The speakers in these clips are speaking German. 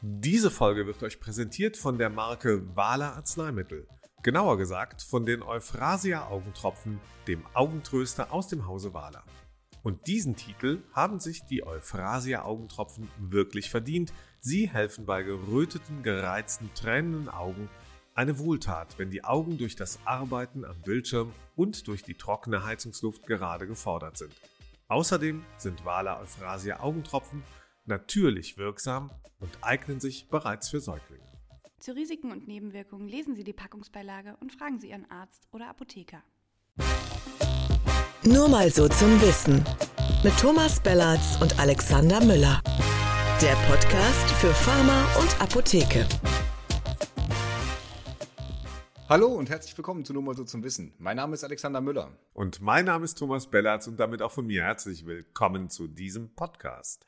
Diese Folge wird euch präsentiert von der Marke Wala Arzneimittel. Genauer gesagt von den Euphrasia Augentropfen, dem Augentröster aus dem Hause Wala. Und diesen Titel haben sich die Euphrasia Augentropfen wirklich verdient. Sie helfen bei geröteten, gereizten, tränenden Augen eine Wohltat, wenn die Augen durch das Arbeiten am Bildschirm und durch die trockene Heizungsluft gerade gefordert sind. Außerdem sind Wala Euphrasia Augentropfen natürlich wirksam und eignen sich bereits für Säuglinge. Zu Risiken und Nebenwirkungen lesen Sie die Packungsbeilage und fragen Sie Ihren Arzt oder Apotheker. Nur mal so zum Wissen. Mit Thomas Bellatz und Alexander Müller. Der Podcast für Pharma und Apotheke. Hallo und herzlich willkommen zu Nur mal so zum Wissen. Mein Name ist Alexander Müller. Und mein Name ist Thomas Bellatz und damit auch von mir herzlich willkommen zu diesem Podcast.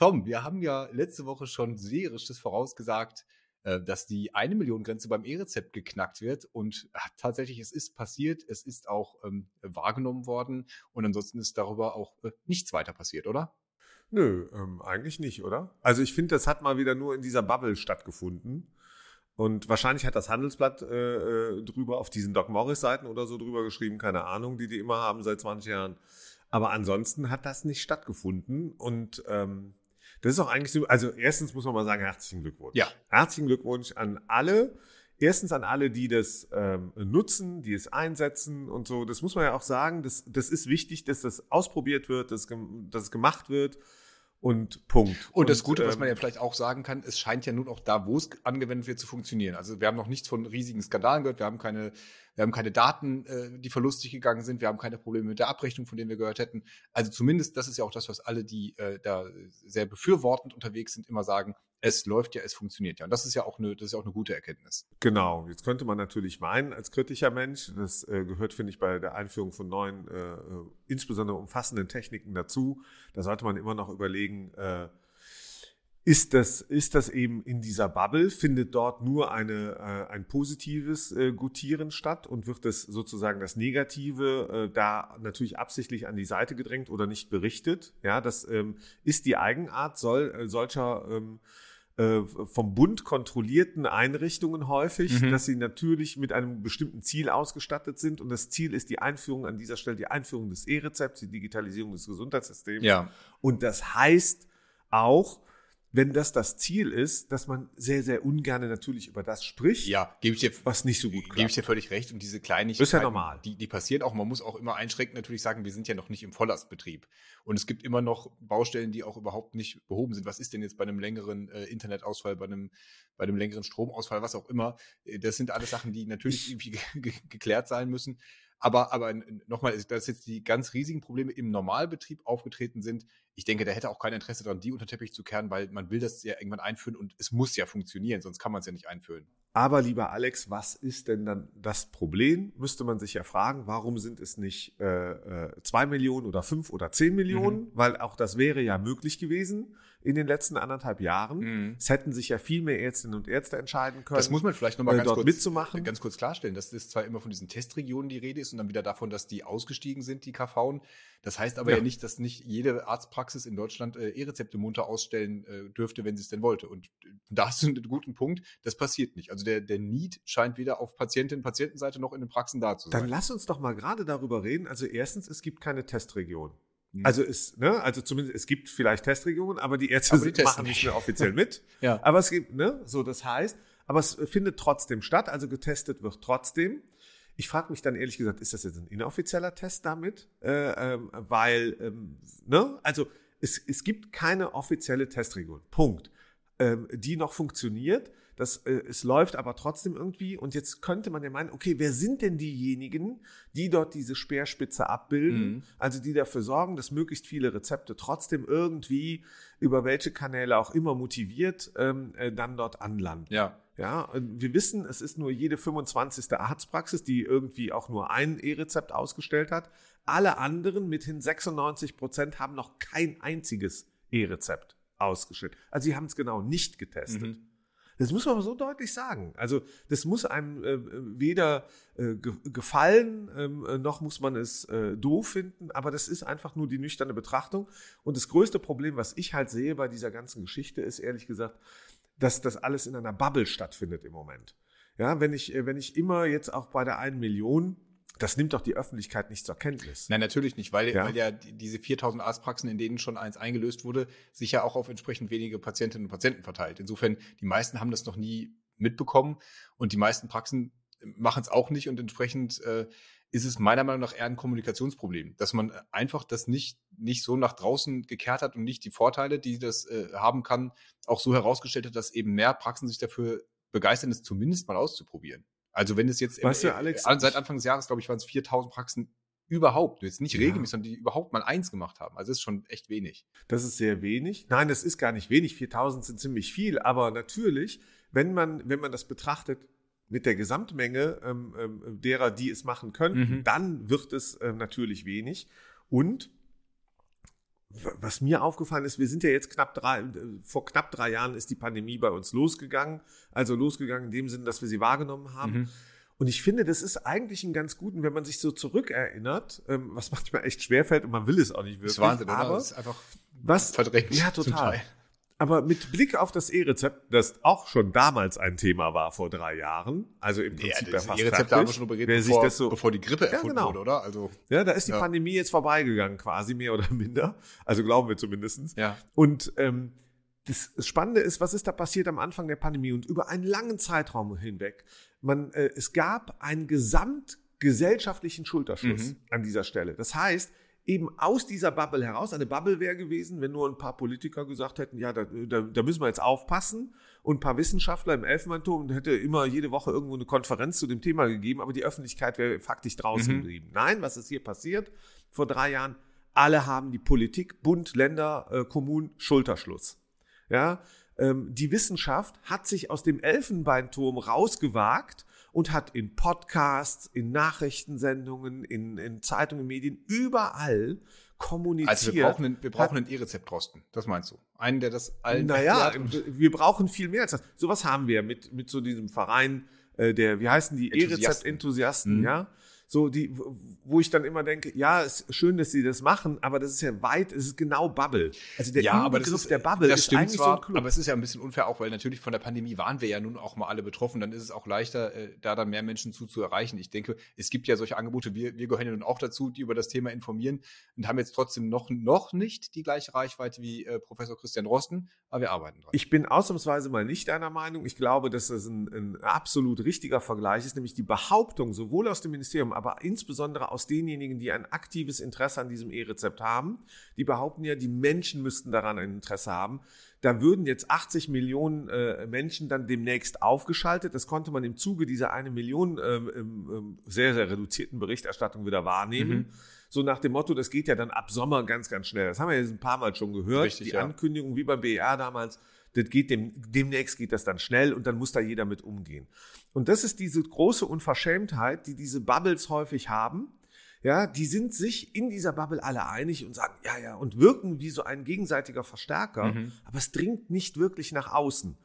Tom, wir haben ja letzte Woche schon sehr richtig vorausgesagt, äh, dass die eine Million Grenze beim E-Rezept geknackt wird und ach, tatsächlich es ist passiert, es ist auch ähm, wahrgenommen worden und ansonsten ist darüber auch äh, nichts weiter passiert, oder? Nö, ähm, eigentlich nicht, oder? Also ich finde, das hat mal wieder nur in dieser Bubble stattgefunden. Und wahrscheinlich hat das Handelsblatt äh, äh drüber auf diesen Doc Morris Seiten oder so drüber geschrieben, keine Ahnung, die die immer haben seit 20 Jahren. Aber ansonsten hat das nicht stattgefunden und ähm, das ist auch eigentlich so, also erstens muss man mal sagen, herzlichen Glückwunsch. Ja. Herzlichen Glückwunsch an alle. Erstens an alle, die das ähm, nutzen, die es einsetzen und so. Das muss man ja auch sagen. Das, das ist wichtig, dass das ausprobiert wird, dass, dass es gemacht wird. Und Punkt. Und das Gute, was man ähm, ja vielleicht auch sagen kann, es scheint ja nun auch da, wo es angewendet wird, zu funktionieren. Also wir haben noch nichts von riesigen Skandalen gehört, wir haben keine, wir haben keine Daten, äh, die verlustig gegangen sind, wir haben keine Probleme mit der Abrechnung, von denen wir gehört hätten. Also zumindest, das ist ja auch das, was alle, die äh, da sehr befürwortend unterwegs sind, immer sagen, es läuft ja, es funktioniert ja. Und das ist ja auch eine, das ist auch eine gute Erkenntnis. Genau. Jetzt könnte man natürlich meinen, als kritischer Mensch, das äh, gehört, finde ich, bei der Einführung von neuen, äh, äh, insbesondere umfassenden Techniken dazu. Da sollte man immer noch überlegen, äh, ist das, ist das eben in dieser Bubble, findet dort nur eine, äh, ein positives äh, Gutieren statt und wird das sozusagen das Negative äh, da natürlich absichtlich an die Seite gedrängt oder nicht berichtet? Ja, das ähm, ist die Eigenart soll, äh, solcher ähm, äh, vom Bund kontrollierten Einrichtungen häufig, mhm. dass sie natürlich mit einem bestimmten Ziel ausgestattet sind. Und das Ziel ist die Einführung an dieser Stelle, die Einführung des E-Rezepts, die Digitalisierung des Gesundheitssystems. Ja. Und das heißt auch, wenn das das Ziel ist, dass man sehr, sehr ungern natürlich über das spricht, ja, gebe ich dir, was nicht so gut klappt. Gebe ich dir völlig recht. Und diese Kleinigkeiten, ist ja normal. Die, die passieren auch. Man muss auch immer einschränkend natürlich sagen, wir sind ja noch nicht im Volllastbetrieb. Und es gibt immer noch Baustellen, die auch überhaupt nicht behoben sind. Was ist denn jetzt bei einem längeren äh, Internetausfall, bei einem, bei einem längeren Stromausfall, was auch immer? Äh, das sind alles Sachen, die natürlich irgendwie geklärt sein müssen. Aber, aber nochmal, dass jetzt die ganz riesigen Probleme im Normalbetrieb aufgetreten sind, ich denke, der hätte auch kein Interesse daran, die unter Teppich zu kehren, weil man will das ja irgendwann einführen und es muss ja funktionieren, sonst kann man es ja nicht einführen. Aber lieber Alex, was ist denn dann das Problem? Müsste man sich ja fragen, warum sind es nicht äh, äh, zwei Millionen oder fünf oder zehn Millionen? Mhm. Weil auch das wäre ja möglich gewesen in den letzten anderthalb Jahren. Mhm. Es hätten sich ja viel mehr Ärztinnen und Ärzte entscheiden können. Das muss man vielleicht nochmal äh, ganz, kurz, mitzumachen. ganz kurz klarstellen, dass es zwar immer von diesen Testregionen die Rede ist und dann wieder davon, dass die ausgestiegen sind, die KVen. Das heißt aber ja, ja nicht, dass nicht jede Arztpraxis in Deutschland äh, E-Rezepte munter ausstellen äh, dürfte, wenn sie es denn wollte. Und da hast du einen guten Punkt. Das passiert nicht. Also der, der Need scheint weder auf Patientin, Patientenseite noch in den Praxen da zu sein. Dann lass uns doch mal gerade darüber reden. Also erstens, es gibt keine Testregion. Mhm. Also es, ne, also zumindest es gibt vielleicht Testregionen, aber die Ärzte aber die machen nicht mehr offiziell mit. ja. Aber es gibt, ne, so das heißt, aber es findet trotzdem statt, also getestet wird trotzdem. Ich frage mich dann ehrlich gesagt, ist das jetzt ein inoffizieller Test damit? Äh, ähm, weil, ähm, ne, also es, es gibt keine offizielle Testregion. Punkt. Ähm, die noch funktioniert. Das, äh, es läuft aber trotzdem irgendwie. Und jetzt könnte man ja meinen, okay, wer sind denn diejenigen, die dort diese Speerspitze abbilden? Mhm. Also die dafür sorgen, dass möglichst viele Rezepte trotzdem irgendwie über welche Kanäle auch immer motiviert ähm, äh, dann dort anlanden. Ja. Ja, wir wissen, es ist nur jede 25. Arztpraxis, die irgendwie auch nur ein E-Rezept ausgestellt hat. Alle anderen, mithin 96 Prozent, haben noch kein einziges E-Rezept ausgestellt. Also sie haben es genau nicht getestet. Mhm. Das muss man so deutlich sagen. Also das muss einem äh, weder äh, ge gefallen, ähm, äh, noch muss man es äh, doof finden, aber das ist einfach nur die nüchterne Betrachtung. Und das größte Problem, was ich halt sehe bei dieser ganzen Geschichte, ist ehrlich gesagt, dass das alles in einer Bubble stattfindet im Moment. Ja, wenn ich, äh, wenn ich immer jetzt auch bei der einen Million, das nimmt doch die Öffentlichkeit nicht zur Kenntnis. Nein, natürlich nicht, weil Ja. weil ja die- diese 4000 Arztpraxen, in denen schon eins eingelöst wurde, sich ja auch auf entsprechend wenige Patientinnen und Patienten verteilt. Insofern, die meisten haben das noch nie mitbekommen und die meisten Praxen machen es auch nicht und entsprechend äh, ist es meiner Meinung nach eher ein Kommunikationsproblem, dass man einfach das nicht, nicht so nach draußen gekehrt hat und nicht die Vorteile, die das äh, haben kann, auch so herausgestellt hat, dass eben mehr Praxen sich dafür begeistern, es zumindest mal auszuprobieren. Also wenn es jetzt im- Weißt du, äh, Alex, seit Anfang des Jahres, glaube ich, waren es 4000 Praxen überhaupt, jetzt nicht Ja. regelmäßig, sondern die überhaupt mal eins gemacht haben. Also das ist schon echt wenig. Das ist sehr wenig. Nein, das ist gar nicht wenig. 4000 sind ziemlich viel. Aber natürlich, wenn man, wenn man das betrachtet mit der Gesamtmenge ähm, ähm, derer, die es machen könnten, Mhm. dann wird es ähm, natürlich wenig. Und was mir aufgefallen ist, wir sind ja jetzt knapp drei, äh, vor knapp drei Jahren ist die Pandemie bei uns losgegangen. Also losgegangen in dem Sinne, dass wir sie wahrgenommen haben. Mhm. Und ich finde, das ist eigentlich ein ganz guten, wenn man sich so zurückerinnert, ähm, was manchmal echt schwerfällt und man will es auch nicht wirklich. Das ist Wahnsinn, oder? aber Das ist einfach was verdrängt. Ja, total. Aber mit Blick auf das E-Rezept, das auch schon damals ein Thema war vor drei Jahren, also im Ja, Prinzip ja, das fast Rezept fertig, haben wir schon sich bevor, so, bevor die Grippe Ja, erfunden genau. wurde, oder? Also, ja, da ist die Ja. Pandemie jetzt vorbeigegangen, quasi mehr oder minder. Also glauben wir zumindestens. ja. Und ähm, das Spannende ist, was ist da passiert am Anfang der Pandemie und über einen langen Zeitraum hinweg? Man, äh, es gab einen gesamtgesellschaftlichen Schulterschluss Mhm. an dieser Stelle. Das heißt, eben aus dieser Bubble heraus, eine Bubble wäre gewesen, wenn nur ein paar Politiker gesagt hätten, ja, da, da, da müssen wir jetzt aufpassen und ein paar Wissenschaftler im Elfenbeinturm hätte immer jede Woche irgendwo eine Konferenz zu dem Thema gegeben, aber die Öffentlichkeit wäre faktisch draußen Mhm. geblieben. Nein, was ist hier passiert? Vor drei Jahren, alle haben die Politik, Bund, Länder, äh, Kommunen, Schulterschluss. Ja, ähm, die Wissenschaft hat sich aus dem Elfenbeinturm rausgewagt und hat in Podcasts, in Nachrichtensendungen, in, in Zeitungen, Medien, überall kommuniziert. Also wir brauchen, einen, wir brauchen einen E-Rezept, Drosten. Das meinst du? Einen, der das allen naja, wir brauchen viel mehr als das. Sowas haben wir mit, mit so diesem Verein, äh, der, wie heißen die, Enthusiasten. E-Rezept-Enthusiasten, Mhm. ja? So, die, wo- ich dann immer denke, ja, ist schön, dass sie das machen, aber das ist ja weit, es ist genau Bubble. Also der ja, Inbegriff ist, der Bubble das ist stimmt eigentlich zwar, so ein Club. aber es ist ja ein bisschen unfair auch, weil natürlich von der Pandemie waren wir ja nun auch mal alle betroffen. Dann ist es auch leichter, äh, da dann mehr Menschen zu, zu erreichen. Ich denke, es gibt ja solche Angebote, wir, wir gehören ja nun auch dazu, die über das Thema informieren und haben jetzt trotzdem noch, noch nicht die gleiche Reichweite wie äh, Professor Christian Rosten, aber wir arbeiten dran. Ich bin ausnahmsweise mal nicht deiner Meinung. Ich glaube, dass das ein, ein absolut richtiger Vergleich ist, nämlich die Behauptung sowohl aus dem Ministerium, aber insbesondere aus denjenigen, die ein aktives Interesse an diesem E-Rezept haben. Die behaupten ja, die Menschen müssten daran ein Interesse haben. Da würden jetzt 80 Millionen äh, Menschen dann demnächst aufgeschaltet. Das konnte man im Zuge dieser eine Million ähm, ähm, sehr, sehr reduzierten Berichterstattung wieder wahrnehmen. Mhm. So nach dem Motto, das geht ja dann ab Sommer ganz, ganz schnell. Das haben wir jetzt ein paar Mal schon gehört. Richtig, die ja. Ankündigung wie beim BER damals, das geht dem, demnächst geht das dann schnell und dann muss da jeder mit umgehen. Und das ist diese große Unverschämtheit, die diese Bubbles häufig haben. Ja, die sind sich in dieser Bubble alle einig und sagen, ja, ja, und wirken wie so ein gegenseitiger Verstärker, Mhm. aber es dringt nicht wirklich nach außen.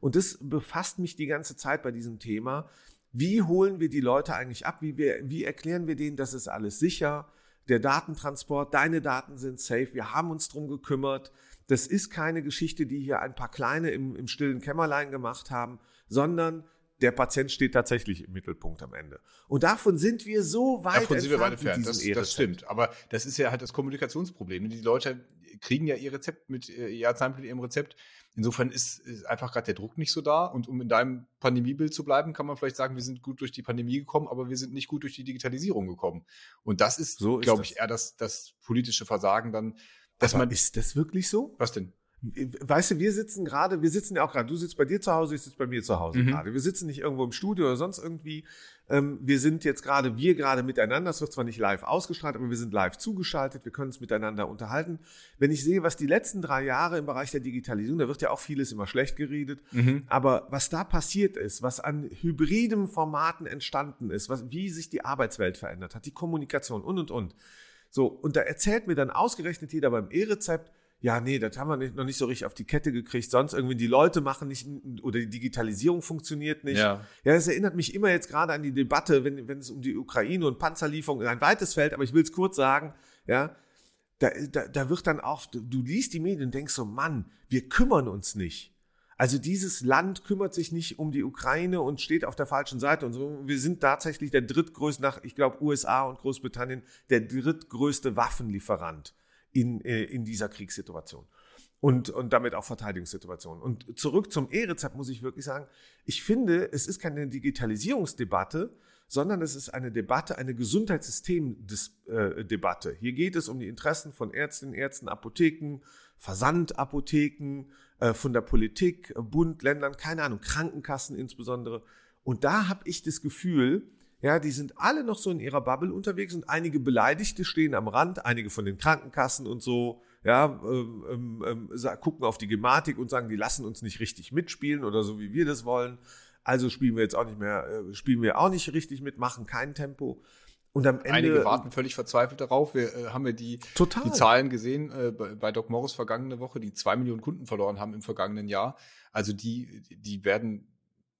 Und das befasst mich die ganze Zeit bei diesem Thema. Wie holen wir die Leute eigentlich ab? Wie, wir, wie erklären wir denen, das ist alles sicher? Der Datentransport, deine Daten sind safe, wir haben uns drum gekümmert. Das ist keine Geschichte, die hier ein paar Kleine im, im stillen Kämmerlein gemacht haben, sondern der Patient steht tatsächlich im Mittelpunkt am Ende. Und davon sind wir so weit Davon sind wir weit entfernt entfernt. Das, das stimmt. Aber das ist ja halt das Kommunikationsproblem. Die Leute kriegen ja ihr Rezept mit äh, ihr Arzneimittel mit ihrem Rezept. Insofern ist, ist einfach gerade der Druck nicht so da. Und um in deinem Pandemiebild zu bleiben, kann man vielleicht sagen, wir sind gut durch die Pandemie gekommen, aber wir sind nicht gut durch die Digitalisierung gekommen. Und das ist, So glaube ich, eher das, das politische Versagen dann, dass Aber man. ist das wirklich so? was denn? Weißt du, wir sitzen gerade, wir sitzen ja auch gerade, du sitzt bei dir zu Hause, ich sitze bei mir zu Hause Mhm. gerade. Wir sitzen nicht irgendwo im Studio oder sonst irgendwie. Ähm, wir sind jetzt gerade, wir gerade miteinander, das wird zwar nicht live ausgestrahlt, aber wir sind live zugeschaltet, wir können uns miteinander unterhalten. Wenn ich sehe, was die letzten drei Jahre im Bereich der Digitalisierung, da wird ja auch vieles immer schlecht geredet, Mhm. aber was da passiert ist, was an hybriden Formaten entstanden ist, was, wie sich die Arbeitswelt verändert hat, die Kommunikation und und und. So, und da erzählt mir dann ausgerechnet jeder beim E-Rezept, ja, nee, das haben wir nicht, noch nicht so richtig auf die Kette gekriegt, sonst irgendwie die Leute machen nicht oder die Digitalisierung funktioniert nicht. Ja. Ja, das erinnert mich immer jetzt gerade an die Debatte, wenn, wenn es um die Ukraine und Panzerlieferung, ein weites Feld, aber ich will es kurz sagen, ja, da, da, da wird dann auch, du, du liest die Medien und denkst so, Mann, wir kümmern uns nicht. Also dieses Land kümmert sich nicht um die Ukraine und steht auf der falschen Seite und so. Wir sind tatsächlich der drittgrößte nach, ich glaube, USA und Großbritannien, der drittgrößte Waffenlieferant in, äh, in dieser Kriegssituation. Und, und damit auch Verteidigungssituation. Und zurück zum E-Rezept muss ich wirklich sagen, ich finde, es ist keine Digitalisierungsdebatte, sondern es ist eine Debatte, eine Gesundheitssystemdebatte. Äh, Hier geht es um die Interessen von Ärztinnen, Ärzten, Apotheken, Versandapotheken, äh, von der Politik, Bund, Ländern, keine Ahnung, Krankenkassen insbesondere. Und da habe ich das Gefühl, ja, die sind alle noch so in ihrer Bubble unterwegs und einige Beleidigte stehen am Rand, einige von den Krankenkassen und so, ja, ähm, ähm, ähm gucken auf die Gematik und sagen, die lassen uns nicht richtig mitspielen oder so, wie wir das wollen. Also spielen wir jetzt auch nicht mehr, äh, spielen wir auch nicht richtig mit, machen kein Tempo. Und am Ende. Einige warten völlig verzweifelt darauf. Wir äh, haben ja die, die Zahlen gesehen äh, bei, bei Doc Morris vergangene Woche, die zwei Millionen Kunden verloren haben im vergangenen Jahr. Also die, die werden,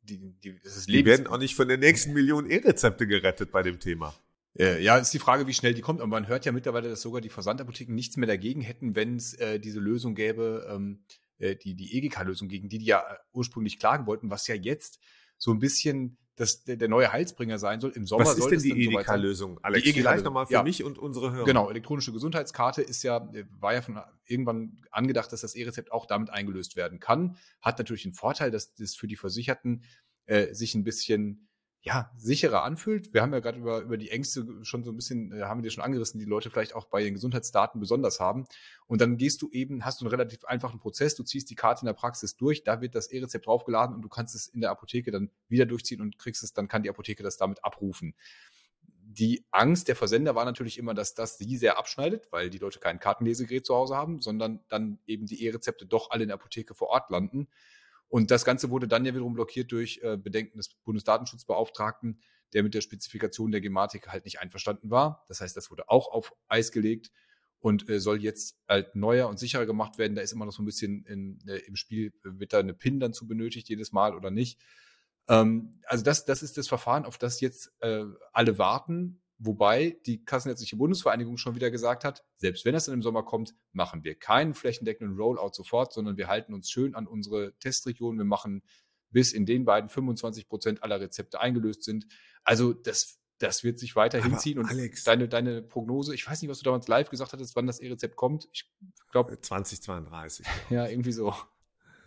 die, die, das ist die werden auch nicht von der nächsten Million E-Rezepte gerettet bei dem Thema. Äh, ja, ist die Frage, wie schnell die kommt. Aber man hört ja mittlerweile, dass sogar die Versandapotheken nichts mehr dagegen hätten, wenn es äh, diese Lösung gäbe, ähm, äh, die, die EGK-Lösung, gegen die die ja äh, ursprünglich klagen wollten, was ja jetzt so ein bisschen das, der, der neue Heilsbringer sein soll. Im Sommer Was ist denn die EDK-Lösung? Alex, die EDK vielleicht nochmal für ja. mich und unsere Hörer. Genau, elektronische Gesundheitskarte ist ja, war ja von irgendwann angedacht, dass das E-Rezept auch damit eingelöst werden kann. Hat natürlich den Vorteil, dass das für die Versicherten äh, sich ein bisschen ja, sicherer anfühlt. Wir haben ja gerade über, über die Ängste schon so ein bisschen, äh, haben wir dir schon angerissen, die Leute vielleicht auch bei den Gesundheitsdaten besonders haben. Und dann gehst du eben, hast du einen relativ einfachen Prozess, du ziehst die Karte in der Praxis durch, da wird das E-Rezept draufgeladen und du kannst es in der Apotheke dann wieder durchziehen und kriegst es, dann kann die Apotheke das damit abrufen. Die Angst der Versender war natürlich immer, dass das sie sehr abschneidet, weil die Leute kein Kartenlesegerät zu Hause haben, sondern dann eben die E-Rezepte doch alle in der Apotheke vor Ort landen. Und das Ganze wurde dann ja wiederum blockiert durch äh, Bedenken des Bundesdatenschutzbeauftragten, der mit der Spezifikation der Gematik halt nicht einverstanden war. Das heißt, das wurde auch auf Eis gelegt und äh, soll jetzt halt neuer und sicherer gemacht werden. Da ist immer noch so ein bisschen in, äh, im Spiel, wird da eine PIN dann zu benötigt jedes Mal oder nicht. Ähm, also das, das ist das Verfahren, auf das jetzt äh, alle warten. Wobei die Kassenärztliche Bundesvereinigung schon wieder gesagt hat, selbst wenn es dann im Sommer kommt, machen wir keinen flächendeckenden Rollout sofort, sondern wir halten uns schön an unsere Testregion. Wir machen bis in den beiden 25 Prozent aller Rezepte eingelöst sind. Also das, das wird sich weiter hinziehen. Und Alex, deine, deine Prognose, ich weiß nicht, was du damals live gesagt hattest, wann das E-Rezept kommt. Ich glaube 2032. Ja, irgendwie so.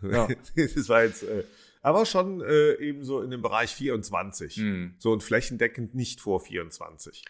Ja. das war jetzt äh, aber schon äh, eben so in dem Bereich 24. Mhm. So und flächendeckend nicht vor 24.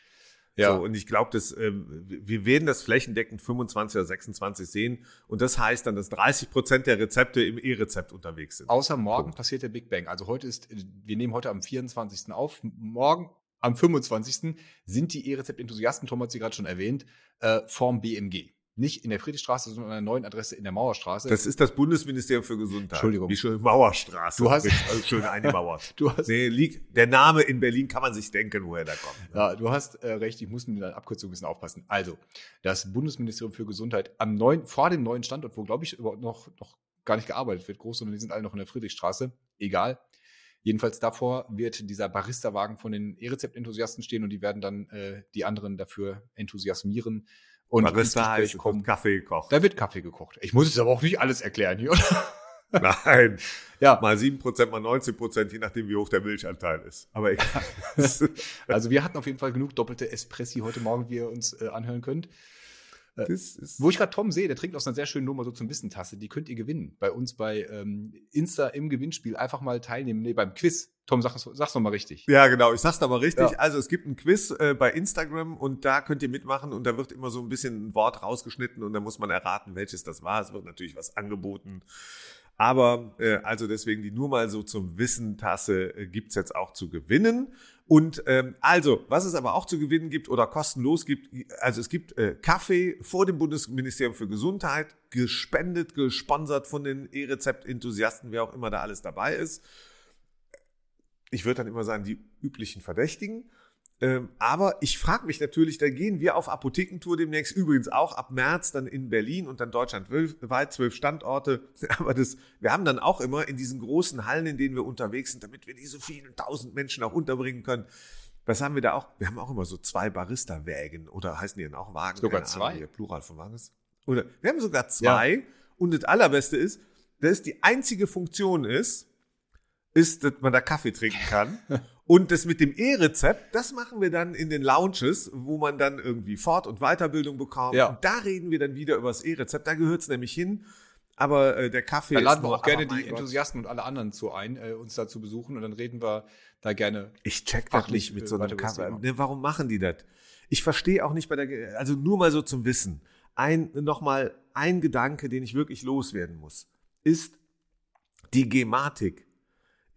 Ja. So, und ich glaube, dass ähm, wir werden das flächendeckend 25 oder 26 sehen. Und das heißt dann, dass 30 Prozent der Rezepte im E-Rezept unterwegs sind. Außer morgen Punkt. passiert der Big Bang. Also heute ist, wir nehmen heute am 24. auf. Morgen am 25. sind die E-Rezept-Enthusiasten, Tom hat sie gerade schon erwähnt, äh, vorm BMG nicht in der Friedrichstraße, sondern an einer neuen Adresse in der Mauerstraße. Das ist das Bundesministerium für Gesundheit. Entschuldigung. Wie schön Mauerstraße. Du hast also schön eingemauert. du hast nee, liegt, der Name in Berlin kann man sich denken, woher der kommt. Ne? Ja, du hast äh, recht. Ich muss mit der Abkürzung ein bisschen aufpassen. Also das Bundesministerium für Gesundheit am neuen, vor dem neuen Standort, wo glaube ich überhaupt noch noch gar nicht gearbeitet wird, groß, sondern die sind alle noch in der Friedrichstraße. Egal. Jedenfalls davor wird dieser Barista-Wagen von den E-Rezept-Enthusiasten stehen und die werden dann äh, die anderen dafür enthusiasmieren, und Barista heißt, kommt Kaffee gekocht. Da wird Kaffee gekocht. Ich muss jetzt aber auch nicht alles erklären hier, oder? Nein. Ja. Mal 7%, mal 19%, je nachdem, wie hoch der Milchanteil ist. Aber egal. also wir hatten auf jeden Fall genug doppelte Espressi heute Morgen, wie ihr uns äh, anhören könnt. Äh, wo ich gerade Tom sehe, der trinkt aus einer sehr schönen Nummer so zum Wissentasse. Die könnt ihr gewinnen. Bei uns bei ähm, Insta im Gewinnspiel einfach mal teilnehmen. Nee, beim Quiz. Tom, sag, sag's noch mal richtig. Ja, genau. Ich sag's noch mal richtig. Ja. Also es gibt ein Quiz äh, bei Instagram und da könnt ihr mitmachen und da wird immer so ein bisschen ein Wort rausgeschnitten und da muss man erraten, welches das war. Es wird natürlich was angeboten. Aber äh, also deswegen die nur mal so zum Wissen-Tasse äh, gibt's jetzt auch zu gewinnen. Und ähm, also, was es aber auch zu gewinnen gibt oder kostenlos gibt, also es gibt äh, Kaffee vor dem Bundesministerium für Gesundheit, gespendet, gesponsert von den E-Rezept-Enthusiasten, wer auch immer da alles dabei ist. Ich würde dann immer sagen, die üblichen Verdächtigen. Ähm, aber ich frage mich natürlich, da gehen wir auf Apothekentour demnächst, übrigens auch ab März dann in Berlin und dann deutschlandweit, zwölf Standorte. Aber das, wir haben dann auch immer in diesen großen Hallen, in denen wir unterwegs sind, damit wir diese vielen tausend Menschen auch unterbringen können. Was haben wir da auch? Wir haben auch immer so zwei Barista-Wägen oder heißen die denn auch Wagen? Sogar zwei? Ahnung, Plural von Wagen ist. Oder wir haben sogar zwei. Ja. Und das Allerbeste ist, das die einzige Funktion ist, ist, dass man da Kaffee trinken kann. Und das mit dem E-Rezept, das machen wir dann in den Lounges, wo man dann irgendwie Fort- und Weiterbildung bekommt. Ja. Und da reden wir dann wieder über das E-Rezept. Da gehört es nämlich hin. Aber äh, der Kaffee Da laden wir auch gerne die Gott. Enthusiasten und alle anderen zu ein, äh, uns da zu besuchen und dann reden wir da gerne. Ich check das nicht mit so einem Kaffee. Ne, warum machen die das? Ich verstehe auch nicht bei der, also nur mal so zum Wissen. Ein, nochmal ein Gedanke, den ich wirklich loswerden muss, ist die Gematik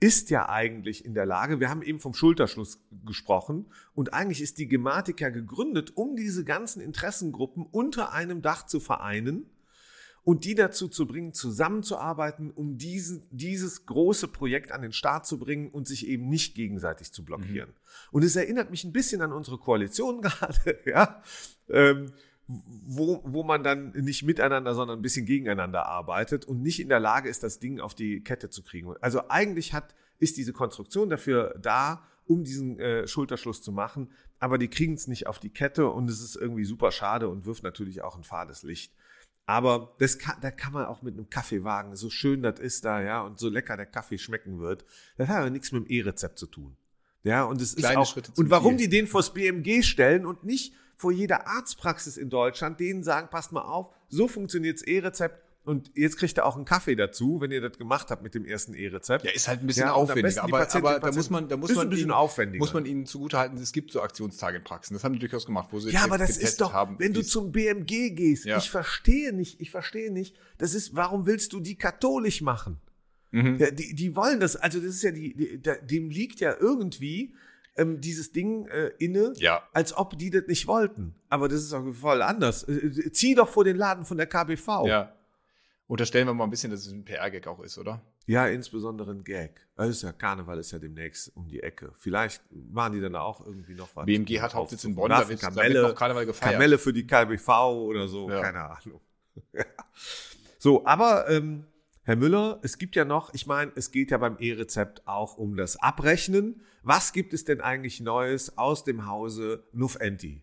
ist ja eigentlich in der Lage, wir haben eben vom Schulterschluss gesprochen, und eigentlich ist die Gematik ja gegründet, um diese ganzen Interessengruppen unter einem Dach zu vereinen und die dazu zu bringen, zusammenzuarbeiten, um diesen, dieses große Projekt an den Start zu bringen und sich eben nicht gegenseitig zu blockieren. Und es erinnert mich ein bisschen an unsere Koalition gerade, ja, ähm, wo, wo man dann nicht miteinander, sondern ein bisschen gegeneinander arbeitet und nicht in der Lage ist, das Ding auf die Kette zu kriegen. Also eigentlich hat, ist diese Konstruktion dafür da, um diesen äh, Schulterschluss zu machen, aber die kriegen es nicht auf die Kette und es ist irgendwie super schade und wirft natürlich auch ein fades Licht. Aber das kann, da kann man auch mit einem Kaffeewagen, so schön das ist da, ja, und so lecker der Kaffee schmecken wird, das hat aber nichts mit dem E-Rezept zu tun. Ja, und es ist auch, und warum Ziel. die den vors BMG stellen und nicht vor jeder Arztpraxis in Deutschland, denen sagen, passt mal auf, so funktioniert's E-Rezept und jetzt kriegt ihr auch einen Kaffee dazu, wenn ihr das gemacht habt mit dem ersten E-Rezept. Ja, ist halt ein bisschen Ja, aufwendiger, aber, Patientinnen aber da muss Patienten. man, da muss man ein bisschen ihnen, aufwendiger. muss man ihnen zugutehalten, es gibt so Aktionstage in Praxen. Das haben die durchaus gemacht, wo sie Ja, aber das ist doch, haben, wenn du zum BMG gehst, Ja. ich verstehe nicht, ich verstehe nicht, das ist, warum willst du die katholisch machen? Mhm. Ja, die, die wollen das, also das ist ja die, die dem liegt ja irgendwie ähm, dieses Ding äh, inne, Ja. als ob die das nicht wollten. Aber das ist doch voll anders. Äh, äh, zieh doch vor den Laden von der KBV. Ja. Unterstellen wir mal ein bisschen, dass es ein PR-Gag auch ist, oder? Ja, insbesondere ein Gag. Ist ja Karneval ist ja demnächst um die Ecke. Vielleicht machen die dann auch irgendwie noch was. BMG hat Hauptsitz in Bonn, da wird, da wird Kamelle, Karneval gefeiert. Kamelle für die KBV oder so, Ja. keine Ahnung. So, aber ähm, Herr Müller, es gibt ja noch, ich meine, es geht ja beim E-Rezept auch um das Abrechnen. Was gibt es denn eigentlich Neues aus dem Hause Nufenti?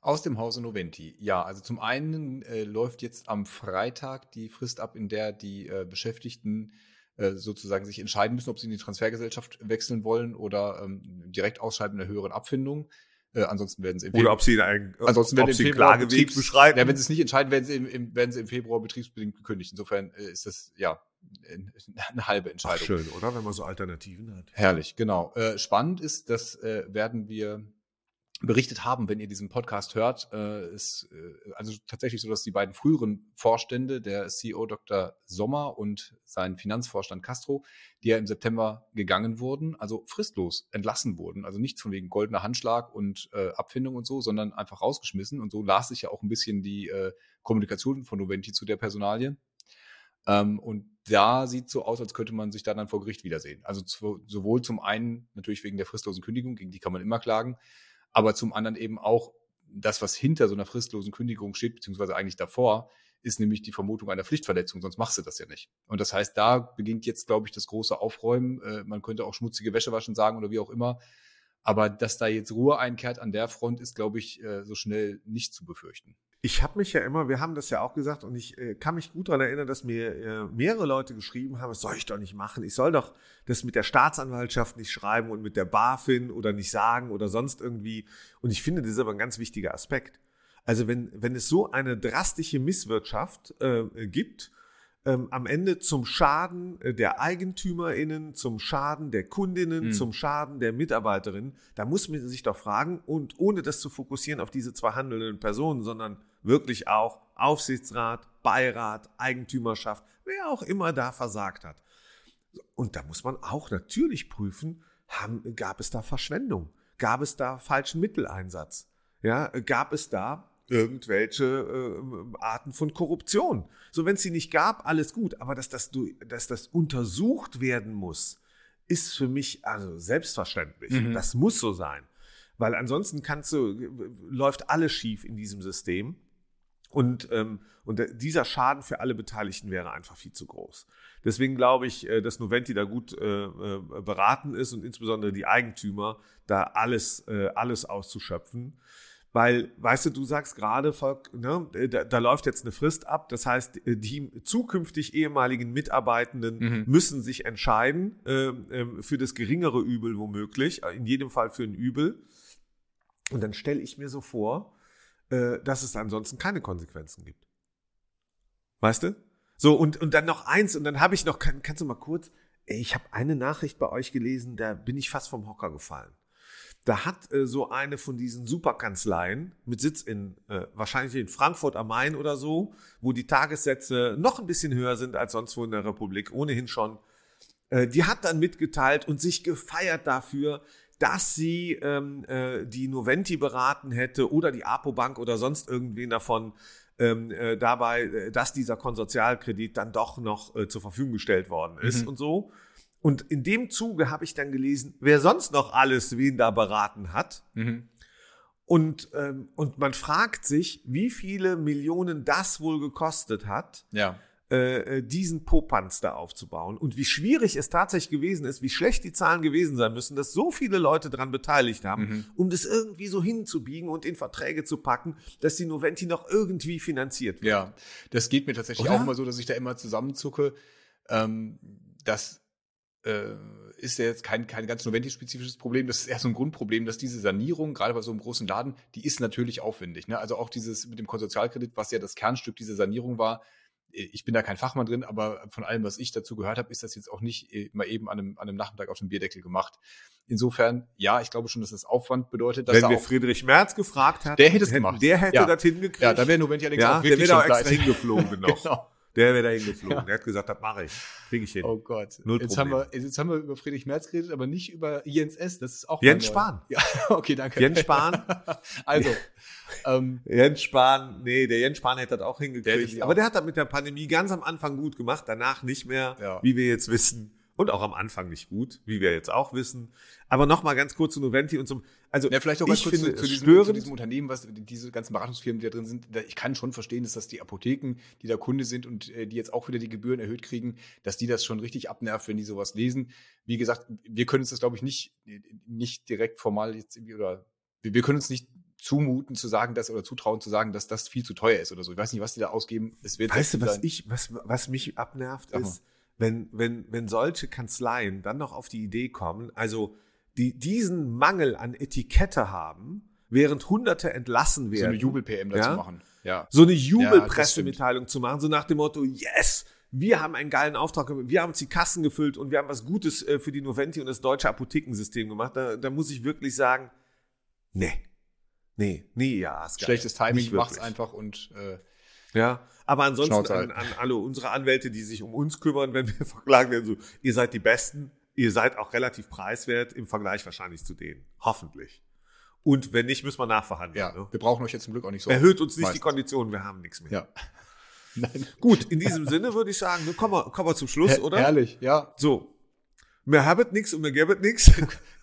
Aus dem Hause Noventi. Ja, also zum einen äh, läuft jetzt am Freitag die Frist ab, in der die äh, Beschäftigten äh, sozusagen sich entscheiden müssen, ob sie in die Transfergesellschaft wechseln wollen oder ähm, direkt ausscheiden in der höheren Abfindung. Äh, ansonsten werden sie im Oder ob Sie einen, Ansonsten ob werden Sie im einen Februar Klageweg beschreiten? Ja, wenn sie es nicht entscheiden, werden sie im, im, werden sie im Februar betriebsbedingt gekündigt. Insofern äh, ist das ja äh, eine halbe Ach, Entscheidung. schön, oder? Wenn man so Alternativen hat. Herrlich, genau. Äh, spannend ist, das äh, werden wir berichtet haben, wenn ihr diesen Podcast hört. Äh, ist äh, also tatsächlich so, dass die beiden früheren Vorstände, der CEO Dr. Sommer und sein Finanzvorstand Castro, die ja im September gegangen wurden, also fristlos entlassen wurden. Also nicht von wegen goldener Handschlag und äh, Abfindung und so, sondern einfach rausgeschmissen. Und so las sich ja auch ein bisschen die äh, Kommunikation von Noventi zu der Personalie. Ähm, und da sieht so aus, als könnte man sich da dann vor Gericht wiedersehen. Also zu, sowohl zum einen natürlich wegen der fristlosen Kündigung, gegen die kann man immer klagen, aber zum anderen eben auch das, was hinter so einer fristlosen Kündigung steht, beziehungsweise eigentlich davor, ist nämlich die Vermutung einer Pflichtverletzung, sonst machst du das ja nicht. Und das heißt, da beginnt jetzt, glaube ich, das große Aufräumen. Äh, man könnte auch schmutzige Wäsche waschen sagen oder wie auch immer. Aber dass da jetzt Ruhe einkehrt an der Front, ist, glaube ich, äh, so schnell nicht zu befürchten. Ich habe mich ja immer, wir haben das ja auch gesagt und ich äh, kann mich gut daran erinnern, dass mir äh, mehrere Leute geschrieben haben, das soll ich doch nicht machen. Ich soll doch das mit der Staatsanwaltschaft nicht schreiben und mit der BaFin oder nicht sagen oder sonst irgendwie. Und ich finde, das ist aber ein ganz wichtiger Aspekt. Also wenn, wenn es so eine drastische Misswirtschaft äh, gibt, ähm, am Ende zum Schaden äh, der EigentümerInnen, zum Schaden der Kundinnen, Mhm. zum Schaden der Mitarbeiterinnen, da muss man sich doch fragen und ohne das zu fokussieren auf diese zwei handelnden Personen, sondern wirklich auch Aufsichtsrat, Beirat, Eigentümerschaft, wer auch immer da versagt hat. Und da muss man auch natürlich prüfen, haben, gab es da Verschwendung? Gab es da falschen Mitteleinsatz? Ja, gab es da irgendwelche äh, Arten von Korruption? So, wenn es sie nicht gab, alles gut. Aber dass das, du- dass das untersucht werden muss, ist für mich also selbstverständlich. Mhm. Das muss so sein. Weil ansonsten kannst du, läuft alles schief in diesem System. Und, ähm, und dieser Schaden für alle Beteiligten wäre einfach viel zu groß. Deswegen glaube ich, äh, dass Noventi da gut äh, äh, beraten ist und insbesondere die Eigentümer, da alles, äh, alles auszuschöpfen. Weil, weißt du, du sagst gerade, Volk, ne, da, da läuft jetzt eine Frist ab. Das heißt, die zukünftig ehemaligen Mitarbeitenden Mhm. müssen sich entscheiden äh, für das geringere Übel womöglich, in jedem Fall für ein Übel. Und dann stelle ich mir so vor, äh, dass es ansonsten keine Konsequenzen gibt. Weißt du? So, und, und dann noch eins, und dann habe ich noch, kann, kannst du mal kurz, ich habe eine Nachricht bei euch gelesen, da bin ich fast vom Hocker gefallen. Da hat äh, so eine von diesen Superkanzleien mit Sitz in, äh, wahrscheinlich in Frankfurt am Main oder so, wo die Tagessätze noch ein bisschen höher sind als sonst wo in der Republik, ohnehin schon. Äh, die hat dann mitgeteilt und sich gefeiert dafür, dass sie ähm, äh, die Noventi beraten hätte oder die Apobank oder sonst irgendwen davon ähm, äh, dabei, äh, dass dieser Konsortialkredit dann doch noch äh, zur Verfügung gestellt worden ist Mhm. und so. Und in dem Zuge habe ich dann gelesen, wer sonst noch alles wen da beraten hat. Mhm. Und, ähm, und man fragt sich, wie viele Millionen das wohl gekostet hat, Ja. Äh, äh, diesen Popanz da aufzubauen. Und wie schwierig es tatsächlich gewesen ist, wie schlecht die Zahlen gewesen sein müssen, dass so viele Leute daran beteiligt haben, Mhm. um das irgendwie so hinzubiegen und in Verträge zu packen, dass die Noventi noch irgendwie finanziert wird. Ja, das geht mir tatsächlich Oder? auch immer so, dass ich da immer zusammenzucke. Ähm, das äh, ist ja jetzt kein, kein ganz Noventi-spezifisches Problem. Das ist eher so ein Grundproblem, dass diese Sanierung, gerade bei so einem großen Laden, die ist natürlich aufwendig. Ne? Also auch dieses mit dem Konsortialkredit, was ja das Kernstück dieser Sanierung war. Äh, Ich bin da kein Fachmann drin, aber von allem, was ich dazu gehört habe, ist das jetzt auch nicht äh, mal eben an einem, an einem Nachmittag auf dem Bierdeckel gemacht. Insofern, ja, ich glaube schon, dass das Aufwand bedeutet, dass Wenn wir auch, Friedrich Merz gefragt hätten, Der hätte es gemacht. Der hätte Ja. das hingekriegt. ja, da wäre Noventi allerdings ja, auch der wirklich wäre schon da extra pleite. hingeflogen noch. Genau. Der wäre da hingeflogen. Ja. Der hat gesagt, das mache ich. Kriege ich hin. Oh Gott. Null jetzt, Problem. haben wir, jetzt haben wir über Friedrich Merz geredet, aber nicht über Jens S. Das ist auch Jens. Spahn. Ja, okay, danke. Jens Spahn. also, ähm, Jens Spahn, nee, der Jens Spahn hätte das auch Der hingekriegt. sie Aber auch. der hat das mit der Pandemie ganz am Anfang gut gemacht, danach nicht mehr, Ja. wie wir jetzt wissen. Und auch am Anfang nicht gut, wie wir jetzt auch wissen. Aber nochmal ganz kurz zu Noventi und zum, also ja, vielleicht auch ganz ich kurz finde zu, zu, es diesem, zu diesem Unternehmen, was diese ganzen Beratungsfirmen, die da drin sind. Da, ich kann schon verstehen, dass das die Apotheken, die da Kunde sind und äh, die jetzt auch wieder die Gebühren erhöht kriegen, dass die das schon richtig abnervt, wenn die sowas lesen. Wie gesagt, wir können uns das, glaube ich, nicht, nicht direkt formal jetzt irgendwie oder wir wir können uns nicht zumuten zu sagen, dass oder zutrauen zu sagen, dass das viel zu teuer ist oder so. Ich weiß nicht, was die da ausgeben. Es wird Weißt du, was sein. ich, was, was mich abnervt, ist, wenn, wenn, wenn solche Kanzleien dann noch auf die Idee kommen, also die diesen Mangel an Etikette haben, während Hunderte entlassen werden. so eine Jubel-PM dazu Ja? machen. Ja. so eine Ja, Jubelpressemitteilung zu machen, so nach dem Motto, yes, wir haben einen geilen Auftrag, wir haben uns die Kassen gefüllt und wir haben was Gutes äh, für die Noventi und das deutsche Apothekensystem gemacht. Da, da muss ich wirklich sagen, nee, nee, nee, ja, ist geil. Schlechtes Timing, macht's einfach und äh, Ja, aber ansonsten Schnauze an, an alle unsere Anwälte, die sich um uns kümmern, wenn wir verklagen werden, so, ihr seid die Besten, ihr seid auch relativ preiswert im Vergleich wahrscheinlich zu denen. Hoffentlich. Und wenn nicht, müssen wir nachverhandeln. ja, Ne? wir brauchen euch jetzt zum Glück auch nicht so. Erhöht uns nicht die. Konditionen, wir haben nichts mehr. Ja. Nein. Gut, in diesem Sinne würde ich sagen, ne, kommen, wir, kommen wir zum Schluss, oder? Herrlich, ja. So. Mir habet nix und mir gebet nix.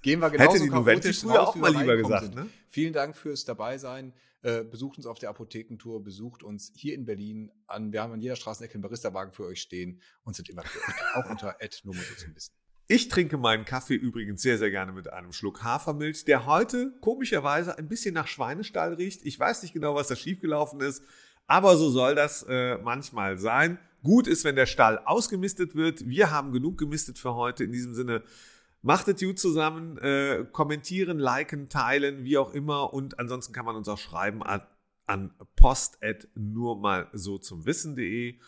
Gehen wir genauso Hätte die Noventi früher auch mal lieber gesagt, sind. ne? Vielen Dank fürs Dabeisein. Äh, besucht uns auf der Apothekentour, besucht uns hier in Berlin an. Wir haben an jeder Straßenecke einen Barista-Wagen für euch stehen und sind immer für euch. Auch unter so zum Wissen. Ich trinke meinen Kaffee übrigens sehr, sehr gerne mit einem Schluck Hafermilch, der heute komischerweise ein bisschen nach Schweinestall riecht. Ich weiß nicht genau, was da schiefgelaufen ist, aber so soll das äh, manchmal sein. Gut ist, wenn der Stall ausgemistet wird. Wir haben genug gemistet für heute. In diesem Sinne, macht es gut zusammen, äh, kommentieren, liken, teilen, wie auch immer. Und ansonsten kann man uns auch schreiben an, an post nur mal so zum Wissen.de.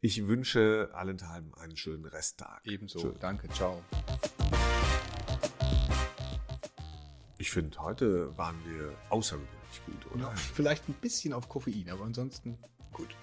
Ich wünsche allenthalben einen schönen Resttag. Ebenso. Schön. Danke, ciao. Ich finde, heute waren wir außergewöhnlich gut, oder? Vielleicht ein bisschen auf Koffein, aber ansonsten gut.